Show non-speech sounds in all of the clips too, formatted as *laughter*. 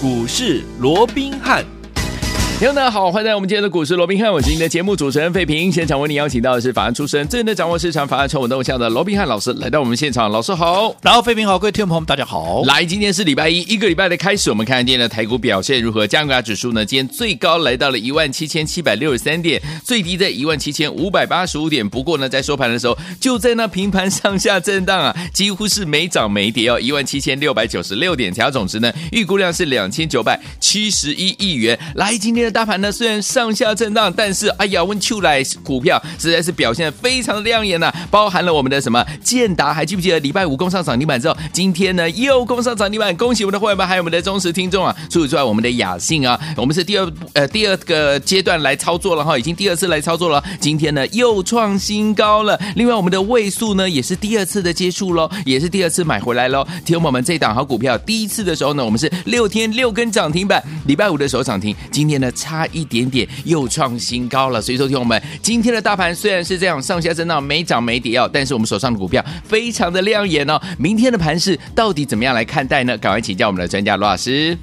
股市罗宾汉。听众大家好，欢迎来到我们今天的股市罗宾汉，我是您的节目主持人费平。现场为您邀请到的是法案出身、最能掌握市场法案传闻动向的罗宾汉老师来到我们现场。老师好，然后费平好，各位听众朋友们大家好。来，今天是礼拜一，一个礼拜的开始，我们看看今天的台股表现如何。加权指数呢，今天最高来到了一万七千七百六十三点，最低在一万七千五百八十五点。不过呢，在收盘的时候，就在那平盘上下震荡啊，几乎是没涨没跌哦，一万七千六百九十六点，成交总值呢，预估量是两千九百七十一亿元。来，今天大盘呢，虽然上下震荡，但是哎呀，问秋来股票实在是表现的非常的亮眼呐、包含了我们的什么建达，还记不记得礼拜五攻上涨停板之后，今天呢又攻上涨停板，恭喜我们的会员们，还有我们的忠实听众啊！除此之外，我们的雅信啊，我们是第二呃第二个阶段来操作了哈，已经第二次来操作了，今天呢又创新高了。另外，我们的位数呢也是第二次的接触喽，也是第二次买回来喽。听我们这档好股票，第一次的时候呢，我们是六天六根涨停板，礼拜五的时候涨停，今天呢差一点点。又创新高了，所以说，听我们今天的大盘虽然是这样上下震荡，没涨没跌哦，但是我们手上的股票非常的亮眼哦。明天的盘势到底怎么样来看待呢？赶快请教我们的专家罗老师。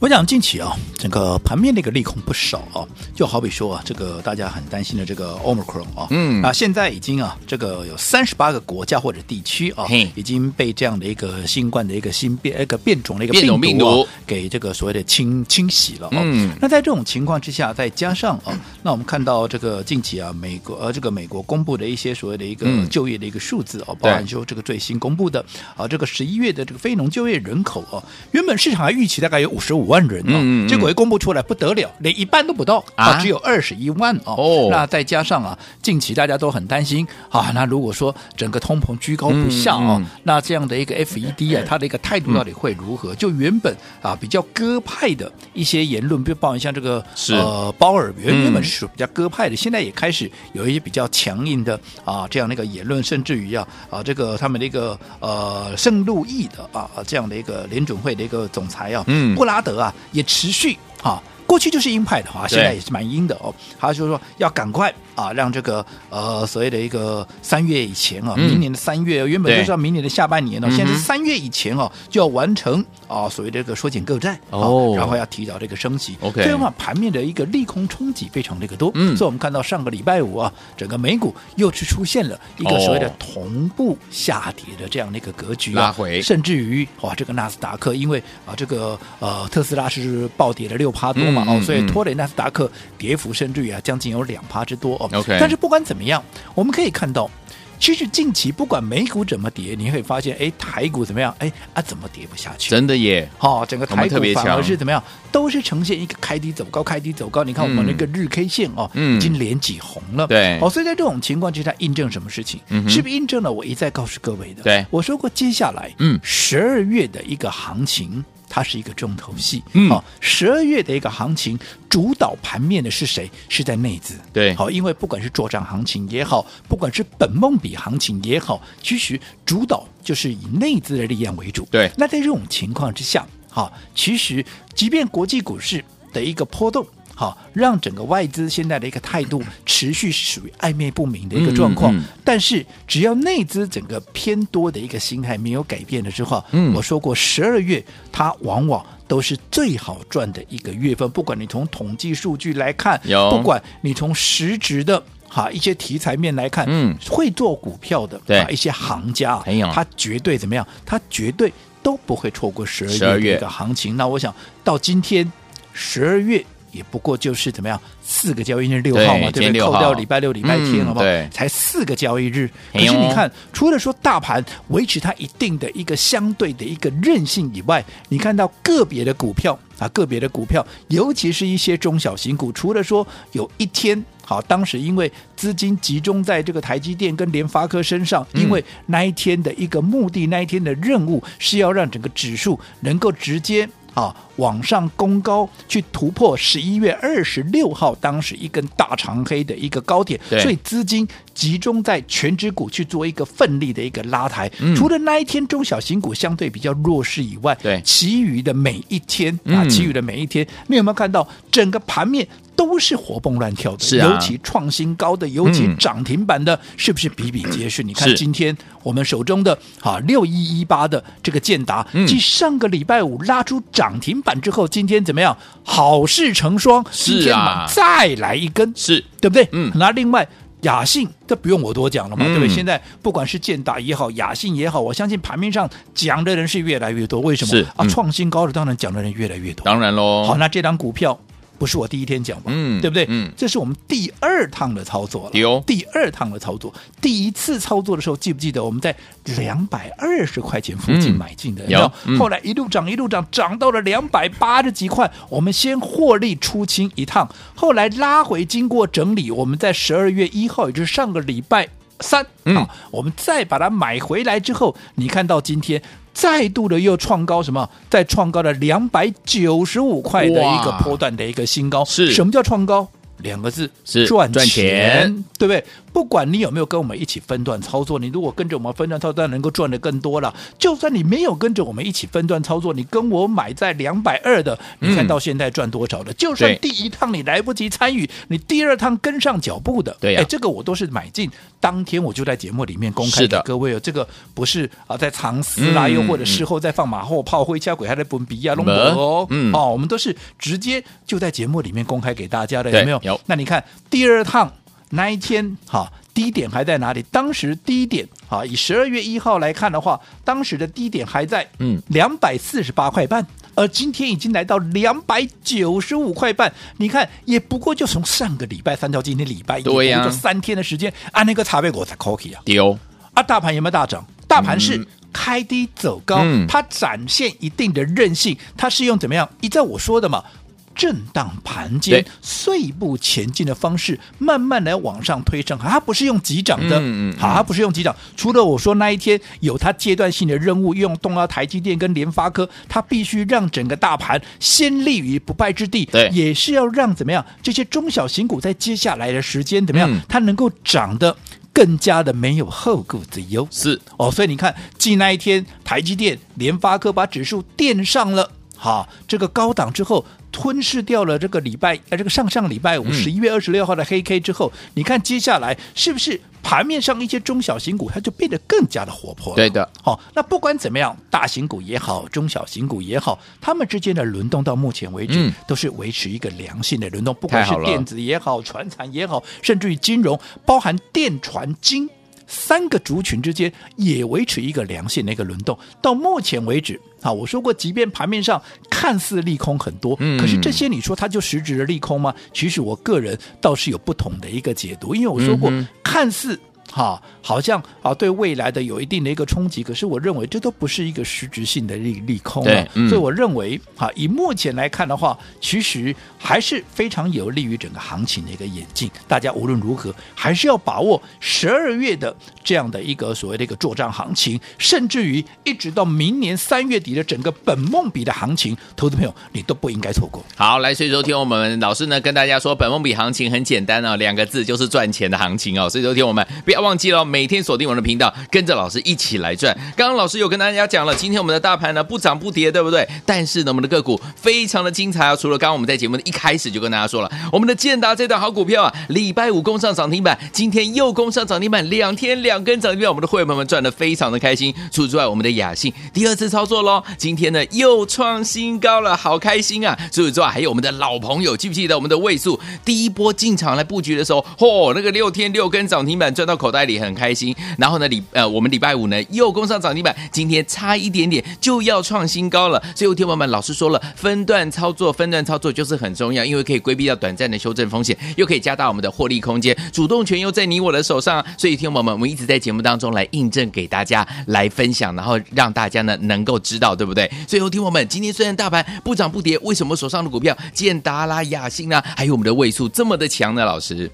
我想近期啊，整个盘面的一个利空不少啊，就好比说啊，这个大家很担心的这个 Omicron 啊，嗯，啊现在已经啊，这个有三十八个国家或者地区啊，已经被这样的一个新冠的一个新变一个变种的一个病毒，病毒。给这个所谓的清清洗了啊。嗯，那在这种情况之下，再加上啊，那我们看到这个近期啊，美国呃这个美国公布的一些所谓的一个就业的一个数字啊，包含说这个最新公布的啊，这个十一月的这个非农就业人口啊，原本市场还预期大概有五十五万人哦，嗯、结果一公布出来不得了，连一半都不到啊，只有二十一万哦。哦，那再加上啊，近期大家都很担心啊，那如果说整个通膨居高不下哦，那这样的一个 FED 啊，*laughs* 它的一个态度到底会如何？嗯、就原本啊比较鸽派的一些言论，比如包括像这个呃鲍尔原原本是属比较鸽派的，嗯、现在也开始有一些比较强硬的啊这样的一个言论，甚至于啊啊这个他们的一个呃圣路易的啊这样的一个联准会的一个总裁啊，嗯，布拉德啊。也持续啊，过去就是鹰派的话，现在也是蛮鹰的哦。他就是说要赶快。啊，让这个呃所谓的一个三月以前啊，明年的三月原本就是要明年的下半年呢，现在是三月以前哦就要完成啊所谓这个缩减购债哦，然后要提早这个升息。OK，这样的话盘面的一个利空冲击非常的一个多。嗯，所以我们看到上个礼拜五啊，整个美股又是出现了一个所谓的同步下跌的这样的一个格局啊，甚至于哇这个纳斯达克因为啊这个呃特斯拉是暴跌了六趴多嘛哦，所以拖累纳斯达克跌幅甚至于啊将近有两趴之多哦。OK，但是不管怎么样，我们可以看到，其实近期不管美股怎么跌，你会发现，哎，台股怎么样？哎啊，怎么跌不下去？真的耶！好、哦，整个台股反而是怎么样？都是呈现一个开低走高，开低走高。你看我们那个日 K 线哦，嗯、已经连几红了。对，哦，所以在这种情况之下，印证什么事情？嗯、是不是印证了我一再告诉各位的？对，我说过，接下来，嗯，十二月的一个行情。它是一个重头戏，嗯，好，十二月的一个行情，主导盘面的是谁？是在内资，对，好，因为不管是作帐行情也好，不管是本梦比行情也好，其实主导就是以内资的力量为主，对。那在这种情况之下，好，其实即便国际股市的一个波动。好，让整个外资现在的一个态度持续是属于暧昧不明的一个状况。嗯嗯、但是，只要内资整个偏多的一个心态没有改变的时候，嗯，我说过十二月它往往都是最好赚的一个月份。不管你从统计数据来看，有不管你从实质的哈一些题材面来看，嗯，会做股票的对一些行家，有他绝对怎么样？他绝对都不会错过十二月的一个行情。那我想到今天十二月。也不过就是怎么样，四个交易日六号嘛，对，对不对？扣掉礼拜六、礼拜天，好不好？对，才四个交易日。可是你看，除了说大盘维持它一定的一个相对的一个韧性以外，你看到个别的股票啊，个别的股票，尤其是一些中小型股，除了说有一天好，当时因为资金集中在这个台积电跟联发科身上，因为那一天的一个目的，那一天的任务是要让整个指数能够直接。啊，往上攻高去突破十一月二十六号当时一根大长黑的一个高点，所以资金集中在全指股去做一个奋力的一个拉抬。嗯、除了那一天中小型股相对比较弱势以外，对，其余的每一天啊，嗯、其余的每一天，你有没有看到整个盘面都是活蹦乱跳的？是啊，尤其创新高的，尤其涨停板的，嗯、是不是比比皆是？你看今天我们手中的啊六一一八的这个建达，继、嗯、上个礼拜五拉出涨停板之后，今天怎么样？好事成双，是啊，再来一根，是对不对？嗯，那另外。雅信，这不用我多讲了嘛，嗯、对不对？现在不管是建达也好，雅信也好，我相信盘面上讲的人是越来越多。为什么？是啊，创新高的当然讲的人越来越多。当然喽。好，那这张股票。不是我第一天讲吧？嗯，对不对？嗯，这是我们第二趟的操作了。有第二趟的操作，第一次操作的时候，记不记得我们在两百二十块钱附近买进的？有，有嗯、后来一路涨，一路涨，涨到了两百八十几块，我们先获利出清一趟，后来拉回，经过整理，我们在十二月一号，也就是上个礼拜三，嗯，我们再把它买回来之后，你看到今天。再度的又创高什么？再创高了两百九十五块的一个波段的一个新高。是什么叫创高？两个字是赚赚钱，对不对？不管你有没有跟我们一起分段操作，你如果跟着我们分段操作，能够赚的更多了。就算你没有跟着我们一起分段操作，你跟我买在两百二的，你看到现在赚多少了？嗯、就算第一趟你来不及参与，你第二趟跟上脚步的，对呀、啊，这个我都是买进当天我就在节目里面公开给各位，这个不是啊在藏私啦，嗯、又或者事后再放马后炮，回家鬼还在蹦比亚龙博哦，嗯哦，我们都是直接就在节目里面公开给大家的，有没有？有，那你。看第二趟那一天，哈，低点还在哪里？当时低点，哈，以十二月一号来看的话，当时的低点还在嗯两百四十八块半，而今天已经来到两百九十五块半。你看，也不过就从上个礼拜三到今天礼拜一，对呀，就三天的时间，按那个茶杯我才 cookie 啊，丢啊，大盘有没有大涨？大盘是开低走高，嗯、它展现一定的韧性，它是用怎么样？依照我说的嘛。震荡盘间碎步前进的方式，慢慢来往上推升，它不是用急涨的，嗯嗯、好，它不是用急涨。除了我说那一天有它阶段性的任务，用动到台积电跟联发科，它必须让整个大盘先立于不败之地，对，也是要让怎么样这些中小型股在接下来的时间怎么样，嗯、它能够涨得更加的没有后顾之忧。是。哦，所以你看，继那一天台积电、联发科把指数垫上了，好，这个高档之后。吞噬掉了这个礼拜，呃，这个上上礼拜五十一月二十六号的黑 K 之后，嗯、你看接下来是不是盘面上一些中小型股它就变得更加的活泼了？对的，好、哦，那不管怎么样，大型股也好，中小型股也好，它们之间的轮动到目前为止、嗯、都是维持一个良性的轮动，不管是电子也好，船产也好，甚至于金融，包含电传金。三个族群之间也维持一个良性的一个轮动，到目前为止，啊，我说过，即便盘面上看似利空很多，嗯，可是这些你说它就实质的利空吗？其实我个人倒是有不同的一个解读，因为我说过，嗯、看似。哈，好像啊，对未来的有一定的一个冲击，可是我认为这都不是一个实质性的利利空啊。嗯、所以我认为，哈，以目前来看的话，其实还是非常有利于整个行情的一个演进。大家无论如何，还是要把握十二月的这样的一个所谓的一个作战行情，甚至于一直到明年三月底的整个本梦比的行情，投资朋友你都不应该错过。好，来，所以说听我们老师呢跟大家说，本梦比行情很简单啊，两个字就是赚钱的行情哦。所以说听我们不要忘记了，每天锁定我们的频道，跟着老师一起来赚。刚刚老师有跟大家讲了，今天我们的大盘呢不涨不跌，对不对？但是呢，我们的个股非常的精彩啊！除了刚刚我们在节目的一开始就跟大家说了，我们的建达这档好股票啊，礼拜五攻上涨停板，今天又攻上涨停板，两天两根涨停板，我们的会员朋友们赚的非常的开心。除此之外，我们的雅信第二次操作喽，今天呢又创新高了，好开心啊！除此之外，还有我们的老朋友，记不记得我们的位数第一波进场来布局的时候，嚯、那个六天六根涨停板赚到口口袋里很。开心，然后呢，礼呃，我们礼拜五呢又攻上涨停板，今天差一点点就要创新高了。所以，听友们，老师说了，分段操作，分段操作就是很重要，因为可以规避掉短暂的修正风险，又可以加大我们的获利空间，主动权又在你我的手上。所以，听友们，我们一直在节目当中来印证给大家来分享，然后让大家呢能够知道，对不对？所以，听友们，今天虽然大盘不涨不跌，为什么手上的股票建达啦、雅信啊，还有我们的位数这么的强呢？老师？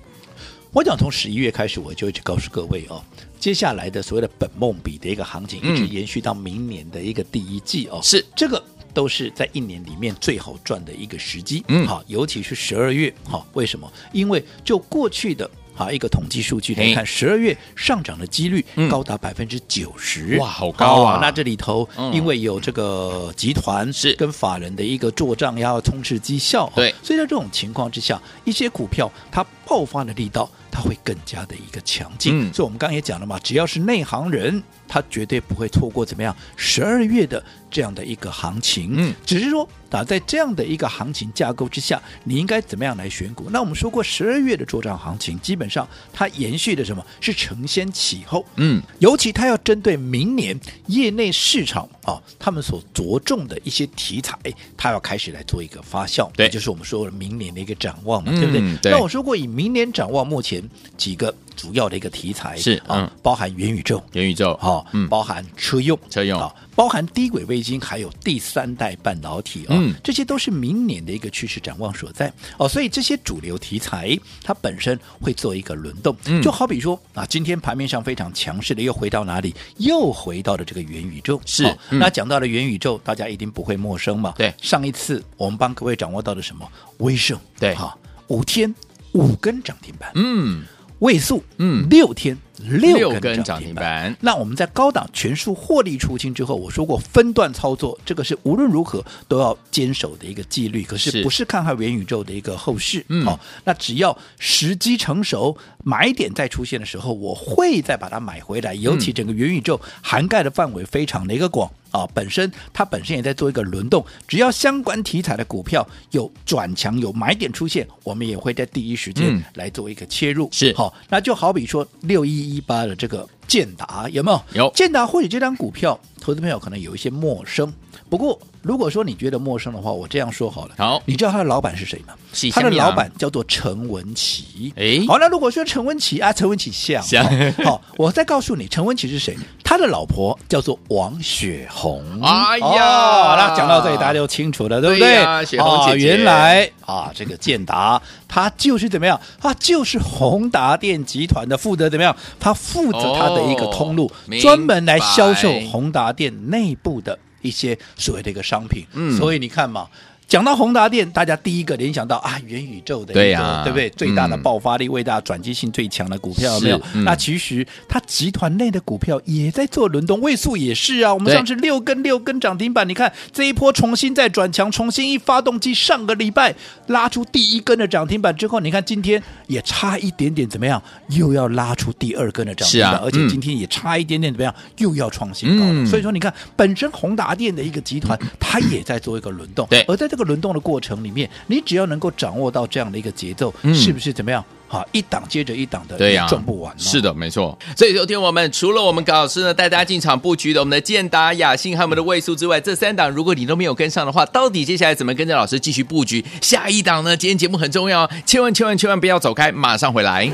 我想从十一月开始，我就一直告诉各位哦，接下来的所谓的本梦比的一个行情，一直延续到明年的一个第一季哦，是。这个都是在一年里面最好赚的一个时机，嗯，好，尤其是十二月，好，为什么？因为就过去的啊一个统计数据来看，十二月上涨的几率高达百分之九十，哇，好高啊！那这里头因为有这个集团是。跟法人的一个做账要冲刺绩效，对，所以在这种情况之下，一些股票它爆发的力道。它会更加的一个强劲，嗯、所以我们刚刚也讲了嘛，只要是内行人，他绝对不会错过怎么样十二月的这样的一个行情。嗯，只是说打在这样的一个行情架构之下，你应该怎么样来选股？那我们说过，十二月的作战行情，基本上它延续的什么是承先启后？嗯，尤其它要针对明年业内市场啊，他们所着重的一些题材，它要开始来做一个发酵，对，就是我们说明年的一个展望嘛，嗯、对不对？对。那我说过，以明年展望，目前。几个主要的一个题材是啊，包含元宇宙，元宇宙哈，嗯，包含车用，车用。啊，包含低轨卫星，还有第三代半导体啊，这些都是明年的一个趋势展望所在。哦。所以这些主流题材它本身会做一个轮动，就好比说啊，今天盘面上非常强势的，又回到哪里？又回到了这个元宇宙。是，那讲到了元宇宙，大家一定不会陌生嘛。对，上一次我们帮各位掌握到的什么？威盛，对。哈，五天五根涨停板，嗯。位数，嗯，六天六根涨停板。那我们在高档全数获利出清之后，我说过分段操作，这个是无论如何都要坚守的一个纪律。可是不是看好元宇宙的一个后市？嗯，好，那只要时机成熟，买点再出现的时候，我会再把它买回来。尤其整个元宇宙涵盖的范围非常的一个广。啊，本身它本身也在做一个轮动，只要相关题材的股票有转强、有买点出现，我们也会在第一时间来做一个切入。是，好，那就好比说六一一八的这个建达有没有？有。建达或许这张股票，投资朋友可能有一些陌生。不过，如果说你觉得陌生的话，我这样说好了。好，你知道他的老板是谁吗？他的老板叫做陈文琪。哎，好，那如果说陈文琪啊，陈文琪像，像好，我再告诉你，陈文琪是谁？他的老婆叫做王雪红。哎呀，那讲到这里，大家就清楚了，对不对？雪红姐姐，原来啊，这个建达，他就是怎么样？他就是宏达电集团的负责怎么样？他负责他的一个通路，专门来销售宏达电内部的。一些所谓的一个商品，嗯，所以你看嘛。讲到宏达电，大家第一个联想到啊，元宇宙的对呀，对不对？最大的爆发力、最大转机性最强的股票有没有？那其实它集团内的股票也在做轮动，位数也是啊。我们上次六根六根涨停板，你看这一波重新再转强，重新一发动机，上个礼拜拉出第一根的涨停板之后，你看今天也差一点点怎么样？又要拉出第二根的涨停板，而且今天也差一点点怎么样？又要创新高。所以说，你看本身宏达电的一个集团，*laughs* 它也在做一个轮动，对，而在这个轮动的过程里面，你只要能够掌握到这样的一个节奏，嗯、是不是怎么样？好，一档接着一档的，对呀，赚不完。是的，没错。所以昨天我们除了我们高老师呢带大家进场布局的我们的建达、雅信和我们的位数之外，这三档如果你都没有跟上的话，到底接下来怎么跟着老师继续布局下一档呢？今天节目很重要，千万千万千万不要走开，马上回来。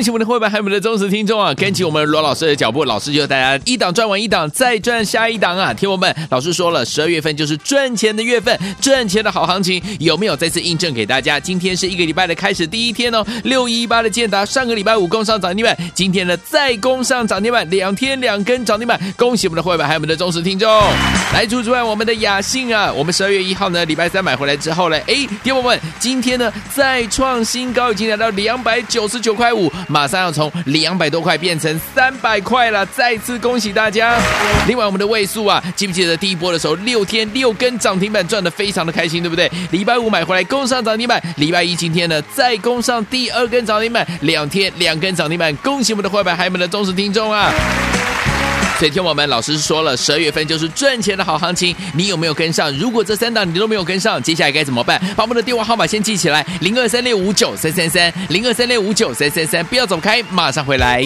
恭喜我们的会员，还有我们的忠实听众啊！跟紧我们罗老师的脚步，老师就带大家一档赚完一档，再赚下一档啊！听我们，老师说了，十二月份就是赚钱的月份，赚钱的好行情，有没有再次印证给大家？今天是一个礼拜的开始，第一天哦，六一八的建达，上个礼拜五攻上涨停板，今天呢再攻上涨停板，两天两根涨停板，恭喜我们的会员，还有我们的忠实听众。来，除此之外，我们的雅信啊，我们十二月一号呢，礼拜三买回来之后呢，哎，听我们，今天呢再创新高，已经来到两百九十九块五。马上要从两百多块变成三百块了，再次恭喜大家！另外，我们的位数啊，记不记得第一波的时候，六天六根涨停板赚的非常的开心，对不对？礼拜五买回来攻上涨停板，礼拜一今天呢再攻上第二根涨停板，两天两根涨停板，恭喜我们的坏板，还有我们的忠实听众啊！所以听我们老师说了，十二月份就是赚钱的好行情，你有没有跟上？如果这三档你都没有跟上，接下来该怎么办？把我们的电话号码先记起来：零二三六五九三三三，零二三六五九三三三，不要走开，马上回来。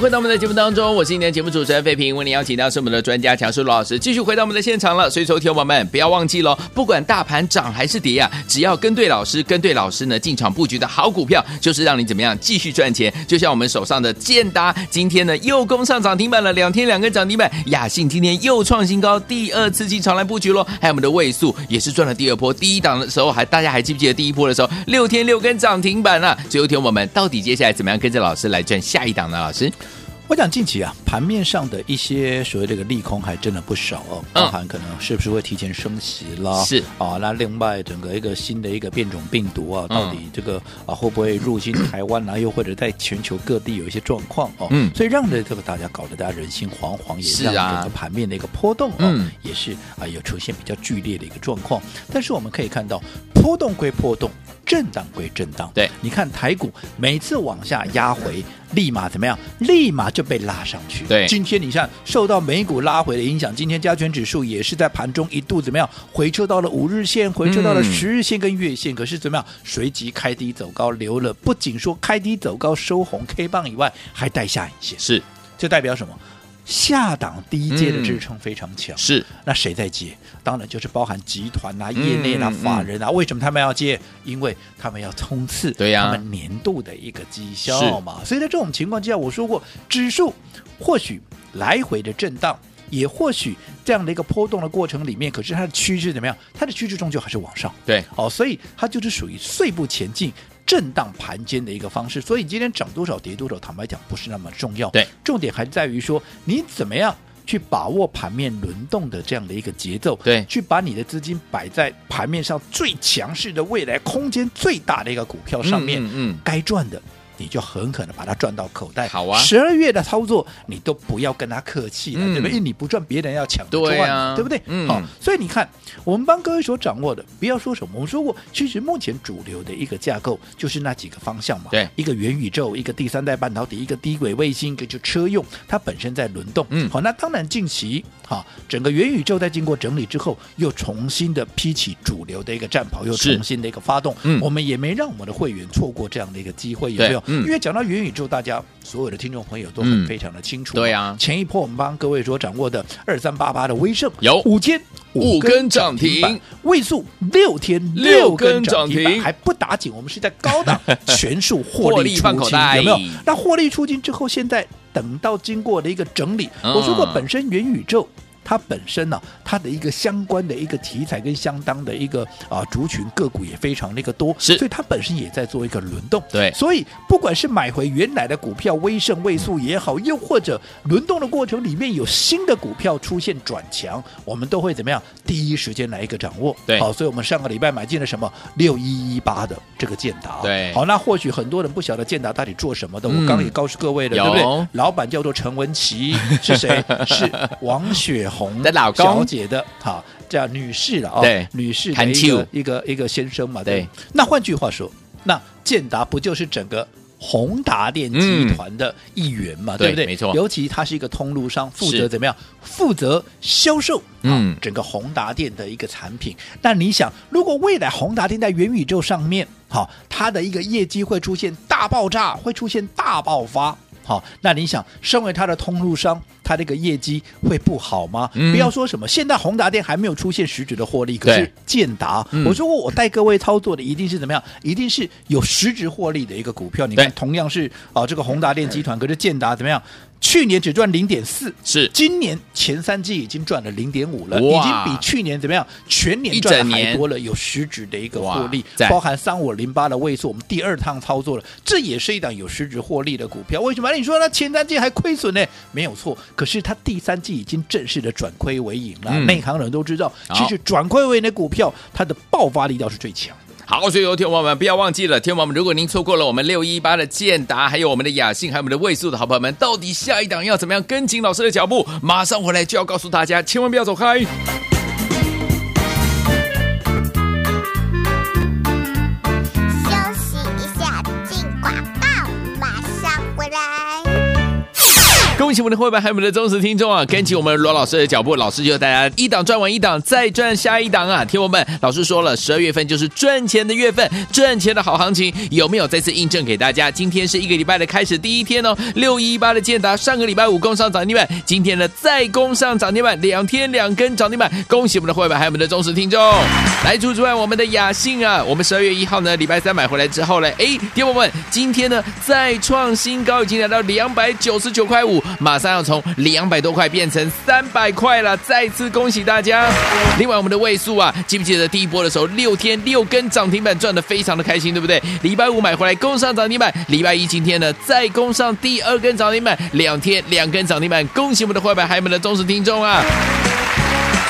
回到我们的节目当中，我是今天节目主持人费平，为您邀请到是我们的专家强叔罗老师，继续回到我们的现场了。所以，说，听友们不要忘记喽，不管大盘涨还是跌啊，只要跟对老师，跟对老师呢进场布局的好股票，就是让你怎么样继续赚钱。就像我们手上的建达，今天呢又攻上涨停板了，两天两根涨停板。雅信今天又创新高，第二次进场来布局喽。还有我们的位数也是赚了第二波，第一档的时候还大家还记不记得第一波的时候六天六根涨停板呢？最后听我们到底接下来怎么样跟着老师来赚下一档呢？老师？我讲近期啊，盘面上的一些所谓这个利空还真的不少哦，包含可能是不是会提前升息啦？是啊，那另外整个一个新的一个变种病毒啊，到底这个啊会不会入侵台湾啊？*coughs* 又或者在全球各地有一些状况哦？嗯，所以让这个大家搞得大家人心惶惶，也让整个盘面的一个波动哦，也是啊有出现比较剧烈的一个状况。但是我们可以看到，波动归波动。震荡归震荡，对，你看台股每次往下压回，立马怎么样？立马就被拉上去。对，今天你看受到美股拉回的影响，今天加权指数也是在盘中一度怎么样？回撤到了五日线，回撤到了十日线跟月线，嗯、可是怎么样？随即开低走高，留了不仅说开低走高收红 K 棒以外，还带下影线。是，这代表什么？下档低阶的支撑非常强，嗯、是那谁在接？当然就是包含集团啊、业内啊、嗯、法人啊。嗯、为什么他们要接？因为他们要冲刺对呀，他们年度的一个绩效嘛。所以在这种情况之下，我说过，指数或许来回的震荡，也或许这样的一个波动的过程里面，可是它的趋势怎么样？它的趋势终究还是往上。对，哦，所以它就是属于碎步前进。震荡盘间的一个方式，所以今天涨多少跌多少，坦白讲不是那么重要。对，重点还在于说你怎么样去把握盘面轮动的这样的一个节奏，对，去把你的资金摆在盘面上最强势的未来空间最大的一个股票上面，嗯，嗯，该赚的。你就很可能把它赚到口袋。好啊，十二月的操作你都不要跟他客气了，嗯、对不对？因为你不赚，别人要抢赚，对，啊、对不对？嗯，好，所以你看，我们帮各位所掌握的，不要说什么，我们说过，其实目前主流的一个架构就是那几个方向嘛。对，一个元宇宙，一个第三代半导体，一个低轨卫星，一个就车用，它本身在轮动。嗯，好，那当然近期哈，整个元宇宙在经过整理之后，又重新的披起主流的一个战袍，又重新的一个发动。嗯，我们也没让我们的会员错过这样的一个机会，有没有？嗯，因为讲到元宇宙，大家所有的听众朋友都很非常的清楚。对啊，前一波我们帮各位所掌握的二三八八的威盛有。五天五根涨停，位数六天六根涨停，还不打紧，我们是在高档 *laughs* 全数获利出清，有没有？那获利出金之后，现在等到经过的一个整理，我说过本身元宇宙。它本身呢、啊，它的一个相关的一个题材跟相当的一个啊族群个股也非常那个多，是，所以它本身也在做一个轮动。对，所以不管是买回原来的股票威胜位数也好，又或者轮动的过程里面有新的股票出现转强，我们都会怎么样？第一时间来一个掌握。对，好，所以我们上个礼拜买进了什么六一一八的这个建达。对，好，那或许很多人不晓得建达到底做什么的，嗯、我刚刚也告诉各位了，对不对？老板叫做陈文琪，是谁？*laughs* 是王雪红的老公。小姐的，好叫女士了哦，对，女士的一个一个一个先生嘛，对。那换句话说，那建达不就是整个宏达电集团的一员嘛，对不对？没错。尤其他是一个通路商，负责怎么样？负责销售嗯整个宏达电的一个产品。那你想，如果未来宏达电在元宇宙上面，好，它的一个业绩会出现大爆炸，会出现大爆发。好，那你想，身为它的通路商，他这个业绩会不好吗？嗯、不要说什么，现在宏达电还没有出现实质的获利，可是建达，嗯、我说过我带各位操作的一定是怎么样？一定是有实质获利的一个股票。你看，同样是啊，这个宏达电集团，可是建达怎么样？去年只赚零点四，是今年前三季已经赚了零点五了，已经比去年怎么样？全年赚的还多了，有实质的一个获利，包含三五零八的位数，我们第二趟操作了，这也是一档有实质获利的股票。为什么？你说它前三季还亏损呢？没有错，可是它第三季已经正式的转亏为盈了。内、嗯、行人都知道，其实转亏为盈的股票，它的爆发力倒是最强。好，所以有听众朋友们不要忘记了，听众朋友们，如果您错过了我们六一八的建达，还有我们的雅信，还有我们的位数的好朋友们，到底下一档要怎么样跟紧老师的脚步？马上回来就要告诉大家，千万不要走开。恭喜我们的会员，还有我们的忠实听众啊！跟紧我们罗老师的脚步，老师就带大家一档赚完一档，再赚下一档啊！听我们，老师说了，十二月份就是赚钱的月份，赚钱的好行情，有没有再次印证给大家？今天是一个礼拜的开始第一天哦，六一八的建达，上个礼拜五攻上涨停板，今天呢再攻上涨停板，两天两根涨停板，恭喜我们的会员，还有我们的忠实听众。来，除此之外，我们的雅信啊，我们十二月一号呢，礼拜三买回来之后呢，哎，听我们，今天呢再创新高，已经来到两百九十九块五。马上要从两百多块变成三百块了，再次恭喜大家！另外，我们的位数啊，记不记得第一波的时候，六天六根涨停板赚的非常的开心，对不对？礼拜五买回来攻上涨停板，礼拜一今天呢再攻上第二根涨停板，两天两根涨停板，恭喜我们的坏板，还有我们的忠实听众啊！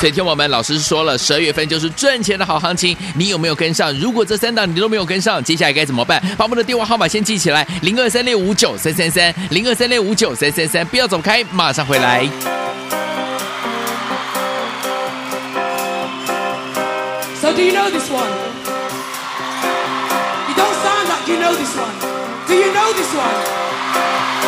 所以听我们老师说了，十二月份就是赚钱的好行情，你有没有跟上？如果这三档你都没有跟上，接下来该怎么办？把我们的电话号码先记起来：零二三六五九三三三，零二三六五九三三三，不要走开，马上回来。So do you know this one? You don't sound like you know this one. Do you know this one?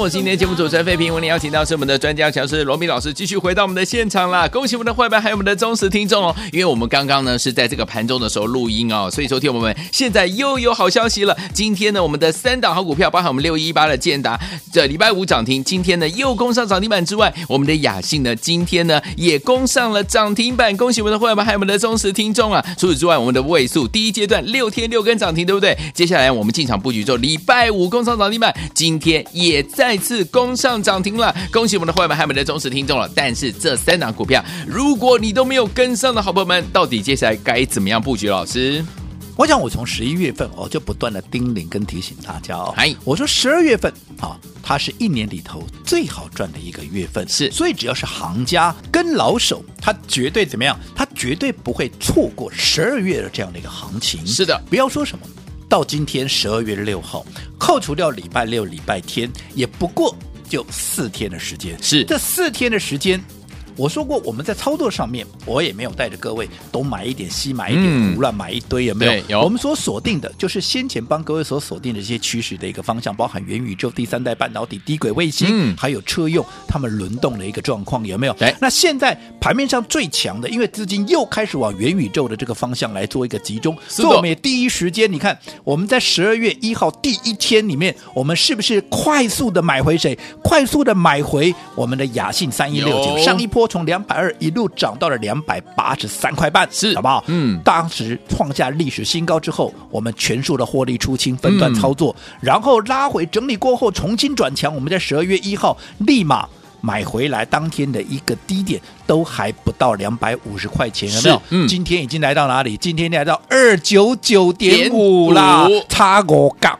我今天节目主持人费平，为您邀请到是我们的专家强师罗密老师，继续回到我们的现场啦！恭喜我们的会员，还有我们的忠实听众哦！因为我们刚刚呢是在这个盘中的时候录音哦，所以说听我们现在又有好消息了。今天呢，我们的三档好股票，包含我们六一八的建达，这礼拜五涨停，今天呢又攻上涨停板之外，我们的雅信呢今天呢也攻上了涨停板。恭喜我们的会员，还有我们的忠实听众啊！除此之外，我们的位数第一阶段六天六根涨停，对不对？接下来我们进场布局之后，礼拜五攻上涨停板，今天。也在再次攻上涨停了，恭喜我们的会员还有我们的忠实听众了。但是这三档股票，如果你都没有跟上的好朋友们，到底接下来该怎么样布局？老师，我想我从十一月份我就不断的叮咛跟提醒大家哦，我说十二月份啊，它是一年里头最好赚的一个月份，是，所以只要是行家跟老手，他绝对怎么样？他绝对不会错过十二月的这样的一个行情。是的，不要说什么。到今天十二月六号，扣除掉礼拜六、礼拜天，也不过就四天的时间。是这四天的时间。我说过，我们在操作上面，我也没有带着各位东买一点，西买一点，胡乱买一堆，有没有？有。我们所锁定的，就是先前帮各位所锁定的这些趋势的一个方向，包含元宇宙、第三代半导体、低轨卫星，嗯，还有车用，他们轮动的一个状况，有没有？对。那现在盘面上最强的，因为资金又开始往元宇宙的这个方向来做一个集中，所以我们也第一时间，你看我们在十二月一号第一天里面，我们是不是快速的买回谁？快速的买回我们的雅信三一六九，上一波从两百二一。一路涨到了两百八十三块半，是好不好？嗯，当时创下历史新高之后，我们全数的获利出清，分段操作，嗯、然后拉回整理过后重新转强。我们在十二月一号立马。买回来当天的一个低点都还不到两百五十块钱，有没有？嗯，今天已经来到哪里？今天来到二九九点五啦，差五杠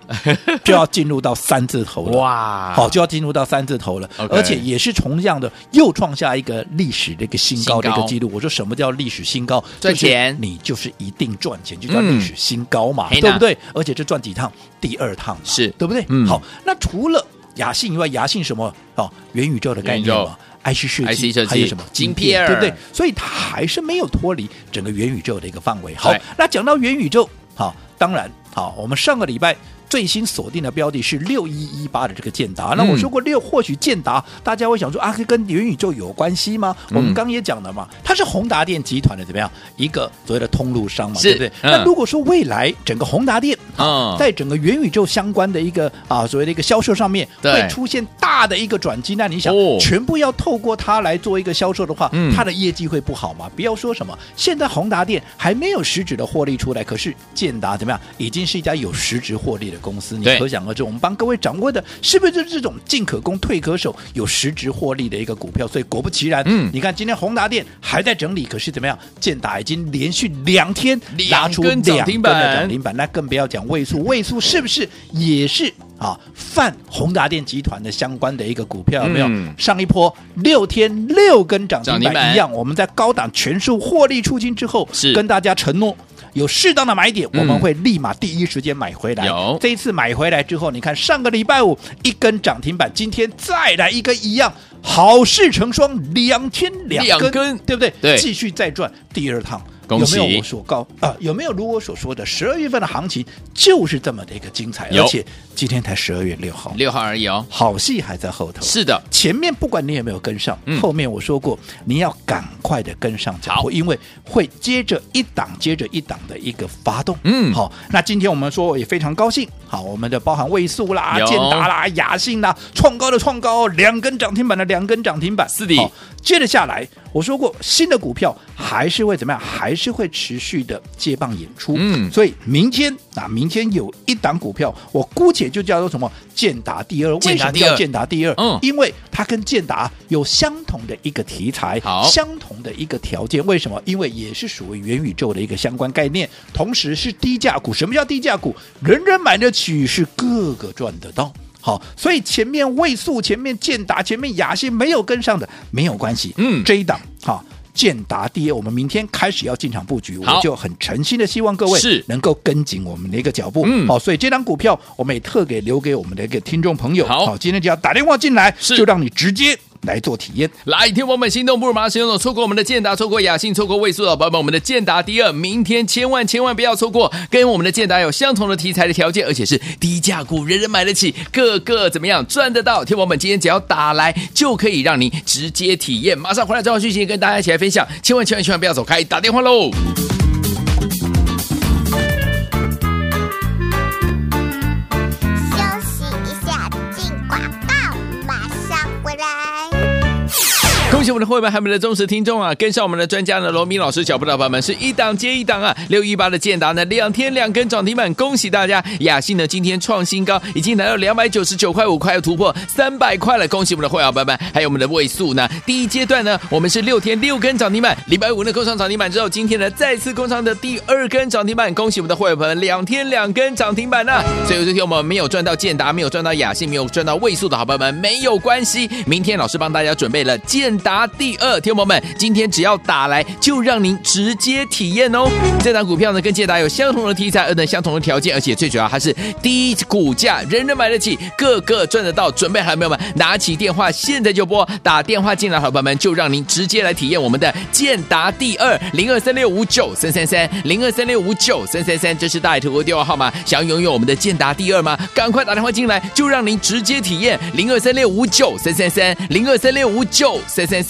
就要进入到三字头了。哇，好，就要进入到三字头了，okay、而且也是同样的又创下一个历史的一个新高的一个记录。我说什么叫历史新高？赚钱，你就是一定赚钱，就叫历史新高嘛，嗯、对不对？而且这赚几趟？第二趟是对不对？嗯，好，那除了。雅信以外，雅信什么哦？元宇宙的概念嘛，IC 设计，还有什么晶片，对不对？所以它还是没有脱离整个元宇宙的一个范围。好，那讲到元宇宙，好，当然好，我们上个礼拜最新锁定的标的是六一一八的这个建达。那我说过六，或许建达大家会想说啊，跟元宇宙有关系吗？我们刚也讲了嘛，它是宏达电集团的怎么样一个所谓的通路商嘛，对不对？那如果说未来整个宏达电啊，在整个元宇宙相关的一个啊所谓的一个销售上面会出现大的一个转机，那你想全部要透过它来做一个销售的话，它的业绩会不好吗？不要说什么，现在宏达电还没有实质的获利出来，可是建达怎么样，已经是一家有实质获利的公司，你可想而知。我们帮各位掌握的是不是就是这种进可攻退可守、有实质获利的一个股票？所以果不其然，嗯，你看今天宏达电还在整理，可是怎么样？建达已经连续两天拉出两根涨停板，那更不要讲位数，位数是不是也是？啊，泛宏达电集团的相关的一个股票有没有？嗯、上一波六天六根涨停板一样，我们在高档全数获利出清之后，是跟大家承诺有适当的买点，我们会立马第一时间买回来。有、嗯、这一次买回来之后，你看上个礼拜五一根涨停板，今天再来一根一样，好事成双，两天两根，两根对不对？对，继续再赚第二趟。有没有我所告啊？有没有如我所说的十二月份的行情就是这么的一个精彩？而且今天才十二月六号，六号而已哦，好戏还在后头。是的，前面不管你有没有跟上，嗯、后面我说过你要赶快的跟上脚步，因为会接着一档接着一档的一个发动。嗯，好，那今天我们说也非常高兴，好，我们的包含位数啦、建达啦、雅信啦，创高的创高，两根涨停板的两根涨停板，是的。接着下来，我说过新的股票还是会怎么样？还是会持续的接棒演出。嗯，所以明天啊，明天有一档股票，我姑且就叫做什么建达第二。为什么叫建达第二？嗯，因为它跟建达有相同的一个题材，好，相同的一个条件。为什么？因为也是属于元宇宙的一个相关概念，同时是低价股。什么叫低价股？人人买得起，是个个赚得到。好，所以前面位数、前面建达、前面雅信没有跟上的没有关系。嗯，这一档好，建达第一，我们明天开始要进场布局，好我就很诚心的希望各位是能够跟紧我们的一个脚步。嗯，好，所以这张股票我们也特给留给我们的一个听众朋友。好，好，今天只要打电话进来，就让你直接。来做体验，来听我们心动不如马上行动，错过我们的建达，错过雅信，错过位数的宝宝们，我们的建达第二，明天千万千万不要错过，跟我们的建达有相同的题材的条件，而且是低价股，人人买得起，个个怎么样赚得到？听我们今天只要打来，就可以让你直接体验，马上回来召唤讯息跟大家一起来分享，千万千万千万不要走开，打电话喽！我们的会员，还有我们的忠实听众啊！跟上我们的专家呢，罗明老师脚步的伙伴们是一档接一档啊！六一八的建达呢，两天两根涨停板，恭喜大家！雅信呢，今天创新高，已经来到两百九十九块五，快要突破三百块了，恭喜我们的会员伙伴们！还有我们的位数呢，第一阶段呢，我们是六天六根涨停板，礼拜五呢，攻上涨停板之后，今天呢，再次攻上的第二根涨停板，恭喜我们的会员朋友们，两天两根涨停板呢、所以这天我们没有赚到建达，没有赚到雅信，没有赚到位数的好朋友们，没有关系，明天老师帮大家准备了建达。第二，听友们，今天只要打来，就让您直接体验哦。这档股票呢，跟建达有相同的题材，而等相同的条件，而且最主要还是低股价，人人买得起，个个赚得到。准备好了没有们？拿起电话，现在就拨打电话进来，好朋友们，就让您直接来体验我们的建达第二零二三六五九三三三零二三六五九三三三，这是大爱投顾电话号码。想要拥有我们的建达第二吗？赶快打电话进来，就让您直接体验零二三六五九三三三零二三六五九三三。